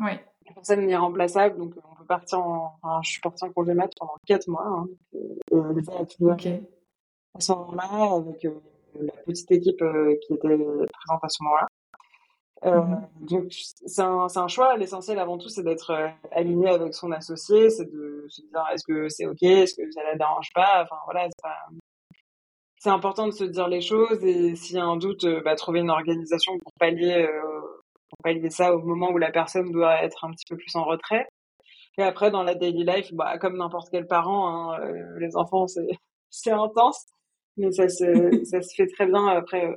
S2: oui.
S3: Personne n'est remplaçable, donc on peut partir en. Enfin, je suis partie en congé mat pendant quatre mois. Hein, et Lisa a
S2: okay.
S3: à ce moment-là avec la petite équipe qui était présente à ce moment-là. Euh, mmh donc c'est un, un, choix. L'essentiel avant tout, c'est d'être euh, aligné avec son associé, c'est de se dire est-ce que c'est ok, est-ce que ça la dérange pas? Enfin voilà, c'est important de se dire les choses et s'il y a un doute, euh, bah, trouver une organisation pour pallier pour pallier ça au moment où la personne doit être un petit peu plus en retrait. Et après dans la daily life, bah comme n'importe quel parent, hein, les enfants c'est c'est intense, mais ça se ça se fait très bien après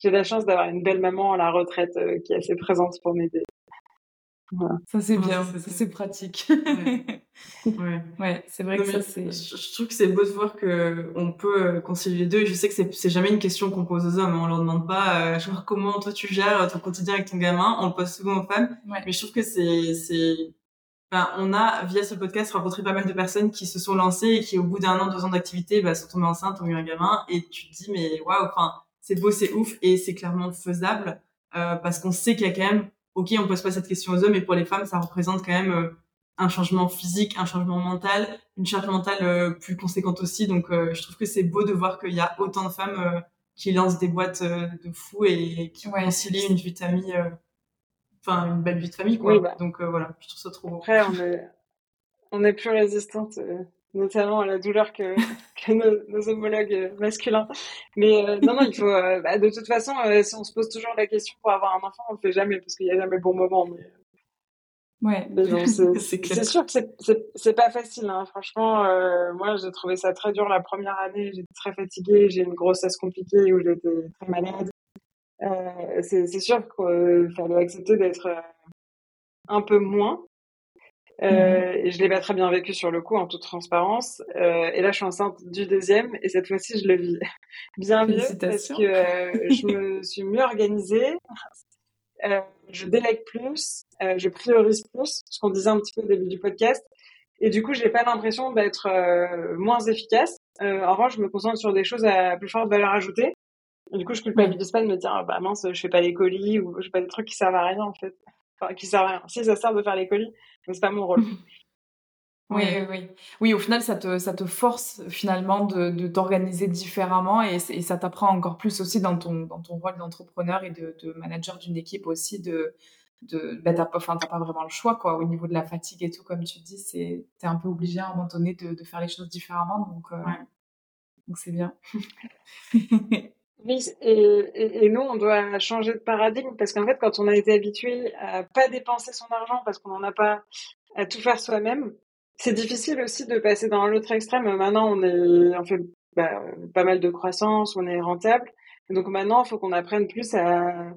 S3: j'ai la chance d'avoir une belle maman à la retraite euh, qui est assez présente pour m'aider.
S2: Ça c'est bien, ça c'est pratique.
S4: ouais,
S2: ouais. c'est vrai que ça c'est.
S4: Je, trouve que c'est beau de voir que on peut euh, concilier les deux. Je sais que c'est jamais une question qu'on pose aux hommes, hein. on leur demande pas euh, genre comment toi tu gères ton quotidien avec ton gamin. On le pose souvent aux femmes, mais je trouve que c'est c'est Enfin, on a, via ce podcast, rencontré pas mal de personnes qui se sont lancées et qui, au bout d'un an, deux ans d'activité, bah, sont tombées enceintes, ont eu un gamin, et tu te dis, mais waouh, enfin, c'est beau, c'est ouf et c'est clairement faisable euh, parce qu'on sait qu'il y a quand même, ok, on pose pas cette question aux hommes, mais pour les femmes, ça représente quand même euh, un changement physique, un changement mental, une charge mentale euh, plus conséquente aussi. Donc, je trouve que c'est beau de voir qu'il y a autant de femmes qui lancent des boîtes de fous et qui ouais, concilient une vie de famille, enfin une belle vie de famille, quoi. Bah. Donc voilà, je trouve ça trop beau.
S3: Après, on est, on est plus résistante notamment à la douleur que, que nos, homologues masculins. Mais euh, non, non, il faut. Euh, bah, de toute façon, euh, si on se pose toujours la question pour avoir un enfant, on le fait jamais parce qu'il n'y a jamais le bon moment. Mais...
S2: Ouais,
S3: c'est sûr que c'est pas facile. Hein. Franchement, moi, j'ai trouvé ça très dur la première année. J'étais très fatiguée. J'ai une grossesse compliquée où j'étais très malade. c'est sûr qu'il fallait accepter d'être un peu moins euh, je l'ai pas très bien vécu sur le coup, en toute transparence. Euh, et là, je suis enceinte du deuxième, et cette fois-ci, je le vis bien mieux parce que euh, je me suis mieux organisée. euh, je délègue plus, euh, je priorise plus, ce qu'on disait un petit peu au début du podcast. Et du coup, j'ai pas l'impression d'être euh, moins efficace. Euh, en revanche, je me concentre sur des choses à plus forte valeur ajoutée. Et du coup, je culpabilise pas de me dire, ah, bah mince, je fais pas les colis ou je fais pas des trucs qui servent à rien en fait. Enfin, qui servent à rien. Si ça sert de faire les colis, mais c'est pas mon rôle.
S2: Oui, oui, oui. Oui, au final, ça te, ça te force finalement de, de t'organiser différemment et, et ça t'apprend encore plus aussi dans ton, dans ton rôle d'entrepreneur et de, de manager d'une équipe aussi de, de bah, t'as pas, enfin, t'as pas vraiment le choix, quoi. Au niveau de la fatigue et tout, comme tu dis, c'est, t'es un peu obligé à un moment donné de, de faire les choses différemment, donc, euh, donc c'est bien.
S3: Oui, et, et, nous, on doit changer de paradigme parce qu'en fait, quand on a été habitué à pas dépenser son argent parce qu'on n'en a pas à tout faire soi-même, c'est difficile aussi de passer dans l'autre extrême. Maintenant, on est, on fait bah, pas mal de croissance, on est rentable. Donc maintenant, il faut qu'on apprenne plus à,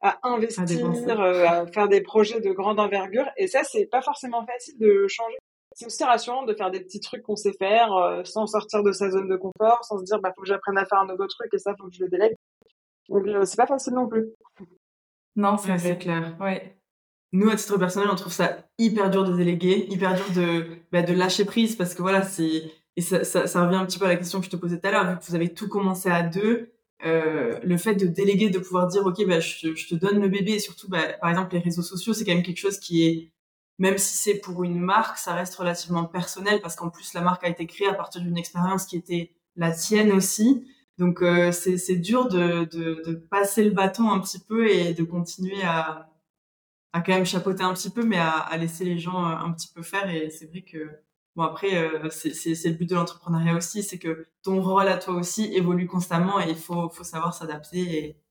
S3: à investir, euh, à, faire des projets de grande envergure. Et ça, c'est pas forcément facile de changer. C'est aussi rassurant de faire des petits trucs qu'on sait faire euh, sans sortir de sa zone de confort, sans se dire bah faut que j'apprenne à faire un nouveau truc et ça faut que je le délègue. Donc euh, c'est pas facile non plus.
S2: Non, c'est clair. Ouais
S4: nous, à titre personnel, on trouve ça hyper dur de déléguer, hyper dur de, bah, de lâcher prise parce que voilà, c'est, et ça, ça, ça, revient un petit peu à la question que je te posais tout à l'heure, vu que vous avez tout commencé à deux, euh, le fait de déléguer, de pouvoir dire, OK, bah, je, je te donne le bébé et surtout, bah, par exemple, les réseaux sociaux, c'est quand même quelque chose qui est, même si c'est pour une marque, ça reste relativement personnel parce qu'en plus, la marque a été créée à partir d'une expérience qui était la tienne aussi. Donc, euh, c'est, c'est dur de, de, de passer le bâton un petit peu et de continuer à, à quand même chapeauter un petit peu, mais à, à, laisser les gens euh, un petit peu faire. Et c'est vrai que, bon, après, euh, c'est le but de l'entrepreneuriat aussi, c'est que ton rôle à toi aussi évolue constamment et il faut, faut savoir s'adapter et,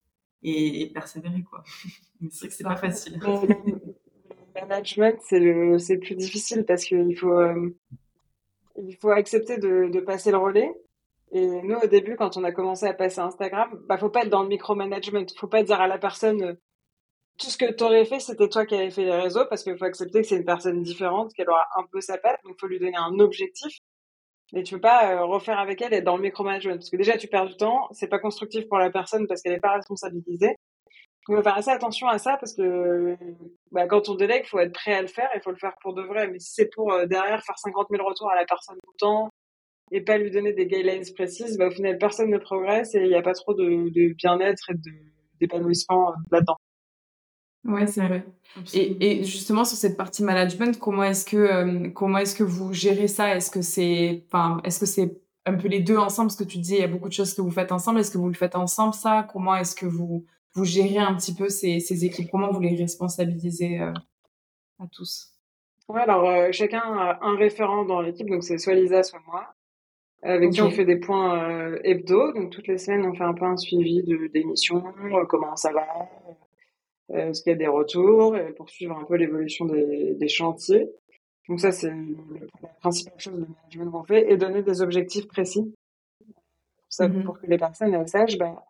S4: et, et, persévérer, quoi. c'est vrai que c'est pas facile.
S3: Management, c'est le, c'est plus difficile parce qu'il faut, euh, il faut accepter de, passer le relais. Et nous, au début, quand on a commencé à passer Instagram, bah, faut pas être dans le micromanagement. Faut pas dire à la personne, tout ce que tu aurais fait, c'était toi qui avais fait les réseaux, parce qu'il faut accepter que c'est une personne différente, qu'elle aura un peu sa patte, donc faut lui donner un objectif. Et tu peux pas euh, refaire avec elle et être dans le micromanagement, parce que déjà tu perds du temps, c'est pas constructif pour la personne parce qu'elle n'est pas responsabilisée. On va faire assez attention à ça parce que bah, quand on délègue, il faut être prêt à le faire, il faut le faire pour de vrai. Mais si c'est pour euh, derrière faire 50 000 retours à la personne tout le temps et pas lui donner des guidelines précises, bah, au final personne ne progresse et il n'y a pas trop de, de bien-être et d'épanouissement euh, là-dedans.
S2: Ouais, c'est vrai. Et, et, justement sur cette partie management, comment est-ce que euh, comment est-ce que vous gérez ça? Est-ce que c'est enfin est-ce que c'est un peu les deux ensemble? Parce que tu dis il y a beaucoup de choses que vous faites ensemble. Est-ce que vous le faites ensemble ça? Comment est-ce que vous vous gérez un petit peu ces, ces équipes? Comment vous les responsabilisez euh, à tous?
S3: Ouais, alors euh, chacun a un référent dans l'équipe, donc c'est soit Lisa, soit moi, avec qui on fait des points hebdo. Donc toutes les semaines, on fait un peu un suivi de d'émissions, comment ça va, euh, est-ce qu'il y a des retours, et poursuivre un peu l'évolution des, des, chantiers. Donc ça, c'est la principale chose de management qu'on fait, et donner des objectifs précis. Ça, mm-hmm. Pour que les personnes elles sachent bah,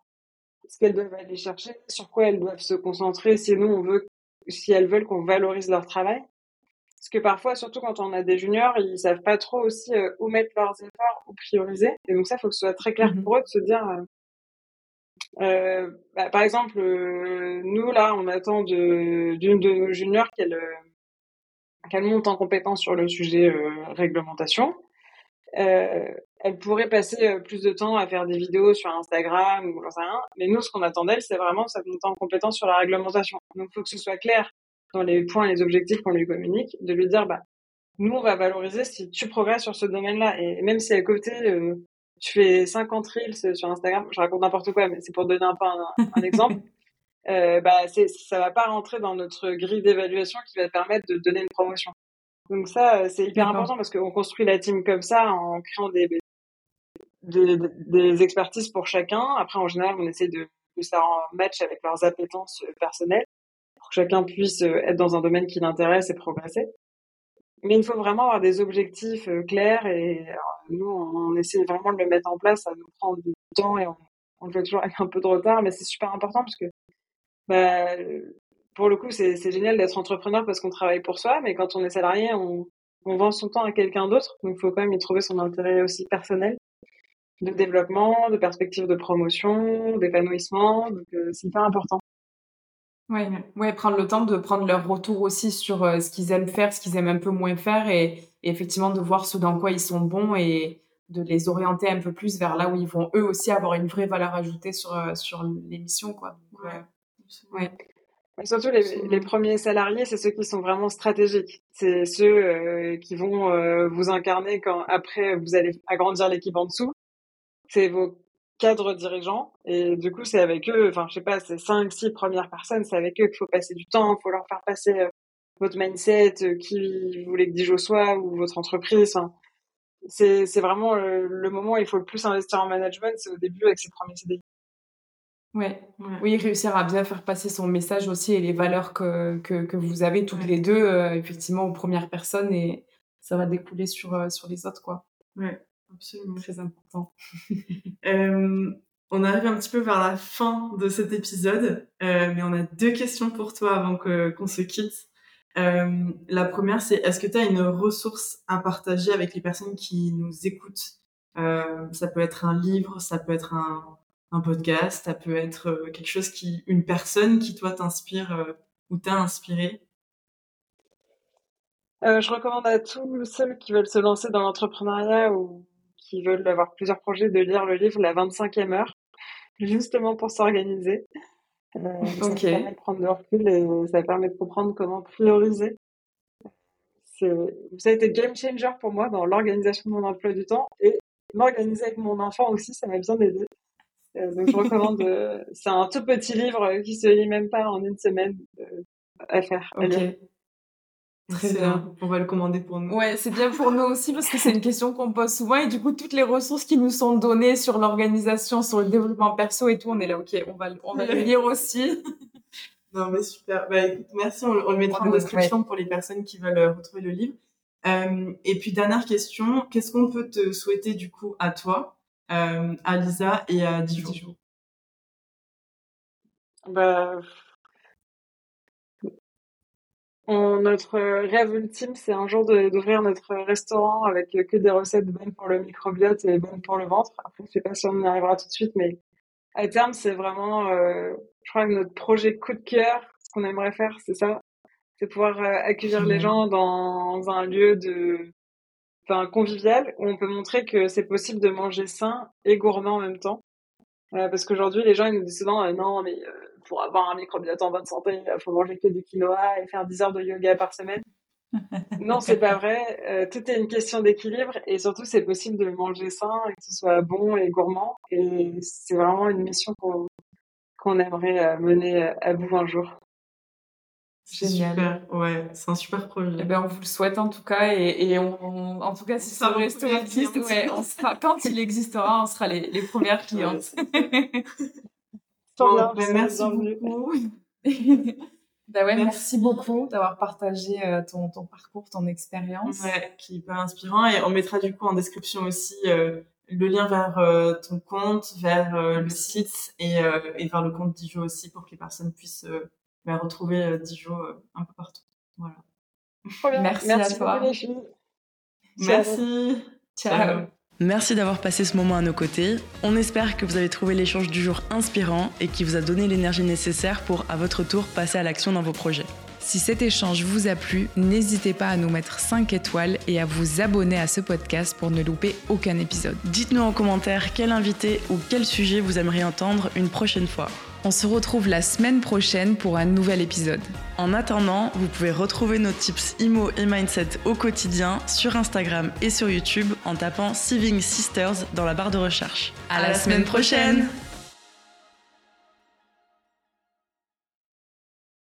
S3: ce qu'elles doivent aller chercher, sur quoi elles doivent se concentrer, si nous, on veut, si elles veulent qu'on valorise leur travail. Parce que parfois, surtout quand on a des juniors, ils savent pas trop aussi euh, où mettre leurs efforts, où prioriser. Et donc ça, il faut que ce soit très clair mm-hmm. pour eux de se dire, euh, euh, bah, par exemple, euh, nous là, on attend d'une de, nos juniors qu'elle euh, qu'elle monte en compétence sur le sujet euh, elle pourrait passer plus de temps à faire des vidéos sur Instagram ou j'en rien. Mais nous, ce qu'on attend d'elle, c'est vraiment sa montée en compétence sur la réglementation. Donc, il faut que ce soit clair dans les points, les objectifs qu'on lui communique, de lui dire, bah, nous, on va valoriser si tu progresses sur ce domaine-là. Et même si à côté, euh, tu fais 50 reels sur Instagram, je raconte n'importe quoi, mais c'est pour donner un peu un, exemple. Euh, bah, c'est, ça va pas rentrer dans notre grille d'évaluation qui va permettre de donner une promotion. Donc ça, euh, c'est hyper important parce qu'on construit la team comme ça en créant des, des, des, expertises pour chacun. Après, en général, on essaie de que ça en match avec leurs appétences personnelles pour que chacun puisse euh, être dans un domaine qui l'intéresse et progresser. Mais il faut vraiment avoir des objectifs euh, clairs et nous, on essaie vraiment de le mettre en place. Ça nous prend du temps et on, on le fait toujours avec un peu de retard, mais c'est super important parce que bah, pour le coup, c'est génial d'être entrepreneur parce qu'on travaille pour soi, mais quand on est salarié, on, on vend son temps à quelqu'un d'autre. Donc, il faut quand même y trouver son intérêt aussi personnel de développement, de perspective de promotion, d'épanouissement. Donc, euh, c'est hyper important.
S2: Ouais, ouais, prendre le temps de prendre leur retour aussi sur euh, ce qu'ils aiment faire, ce qu'ils aiment un peu moins faire et, effectivement de voir ce dans quoi ils sont bons et de les orienter un peu plus vers là où ils vont eux aussi avoir une vraie valeur ajoutée sur, euh, sur l'émission, quoi.
S3: ouais. ouais. Surtout les, les, premiers salariés, c'est ceux qui sont vraiment stratégiques. C'est ceux euh, qui vont vous incarner quand après vous allez agrandir l'équipe en dessous. C'est vos cadre dirigeant et du coup c'est avec eux enfin je sais pas c'est cinq six premières personnes c'est avec eux qu'il faut passer du temps il faut leur faire passer euh, votre mindset euh, qui vous voulez que Dijon soit ou votre entreprise enfin, c'est c'est vraiment le, moment où il faut le plus investir en management c'est au début avec ses premiers CDI
S2: ouais, oui réussir à bien faire passer son message aussi et les valeurs que que, que vous avez toutes les deux euh, effectivement aux premières personnes et ça va découler sur sur les autres quoi
S4: ouais Absolument. Très important. euh, on arrive un petit peu vers la fin de cet épisode, euh, mais on a deux questions pour toi avant qu'on se quitte. Euh, la première, c'est est-ce que tu as une ressource à partager avec les personnes qui nous écoutent? Euh, Ça peut être un livre, ça peut être un, un podcast, ça peut être euh, quelque chose qui, une personne qui toi t'inspire euh, ou t'a inspiré.
S3: je recommande à tous ceux qui veulent se lancer dans l'entrepreneuriat ou qui veulent avoir plusieurs projets de lire le livre La 25e heure, justement pour s'organiser. Euh, Ça permet de prendre de recul et ça permet de comprendre comment prioriser. Ça a été game changer pour moi dans l'organisation de mon emploi du temps et m'organiser avec mon enfant aussi, ça m'a bien aidé. Euh, donc je recommande, euh, c'est un tout petit livre qui se lit même pas en une semaine euh, à faire.
S4: Très bien. On va le commander pour nous.
S2: Ouais, c'est bien pour nous aussi parce que c'est une question qu'on pose souvent et du coup toutes les ressources qui nous sont données sur l'organisation, sur le développement perso et tout, on est là, ok, on va, on va le lire aussi.
S4: non mais super. Bah écoute, merci. On, le mettra en description pour les personnes qui veulent euh, retrouver le livre. Euh, et puis dernière question, qu'est-ce qu'on peut te souhaiter du coup à toi, à Lisa et à Dijon
S3: Bah notre rêve ultime, c'est un jour d'ouvrir notre restaurant avec que des recettes bonnes pour le microbiote et bonnes pour le ventre. Après, je sais pas si on y arrivera tout de suite, mais à terme, c'est vraiment, euh, je crois que notre projet coup de cœur, ce qu'on aimerait faire, c'est ça. C'est pouvoir euh, accueillir les gens dans un lieu de, enfin, convivial où on peut montrer que c'est possible de manger sain et gourmand en même temps. Euh, parce qu'aujourd'hui, les gens, ils nous disent souvent, non, mais pour avoir un microbiote en bonne santé, il faut manger que du quinoa et faire 10 heures de yoga par semaine. non, c'est pas vrai. Euh, tout est une question d'équilibre et surtout, c'est possible de manger sain et que ce soit bon et gourmand. Et c'est vraiment une mission qu'on aimerait euh, mener à bout un jour.
S4: Génial. Ouais, c'est un super projet.
S2: Eh ben, on vous le souhaite en tout cas et, et on, en tout cas si ça reste existe, ouais, on sera, quand il existera, on sera les, les premières clientes.
S4: Bon, ben, merci beaucoup.
S2: bah ouais, merci, beaucoup d'avoir partagé euh, ton, ton, parcours, ton expérience.
S4: Ouais, qui est hyper inspirant. Et on mettra du coup en description aussi euh, le lien vers euh, ton compte, vers le site et, et, vers le compte Dijo aussi pour que les personnes puissent bah, retrouver Dijo un peu partout. Voilà.
S2: Merci, merci, à toi.
S4: Merci.
S2: Ciao.
S1: Merci d'avoir passé ce moment à nos côtés. On espère que vous avez trouvé l'échange du jour inspirant et qui vous a donné l'énergie nécessaire pour, à votre tour, passer à l'action dans vos projets. Si cet échange vous a plu, n'hésitez pas à nous mettre 5 étoiles et à vous abonner à ce podcast pour ne louper aucun épisode. Dites-nous en commentaire quel invité ou quel sujet vous aimeriez entendre une prochaine fois. On se retrouve la semaine prochaine pour un nouvel épisode. En attendant, vous pouvez retrouver nos tips IMO et Mindset au quotidien sur Instagram et sur YouTube en tapant Saving Sisters dans la barre de recherche. À, la, semaine, prochaine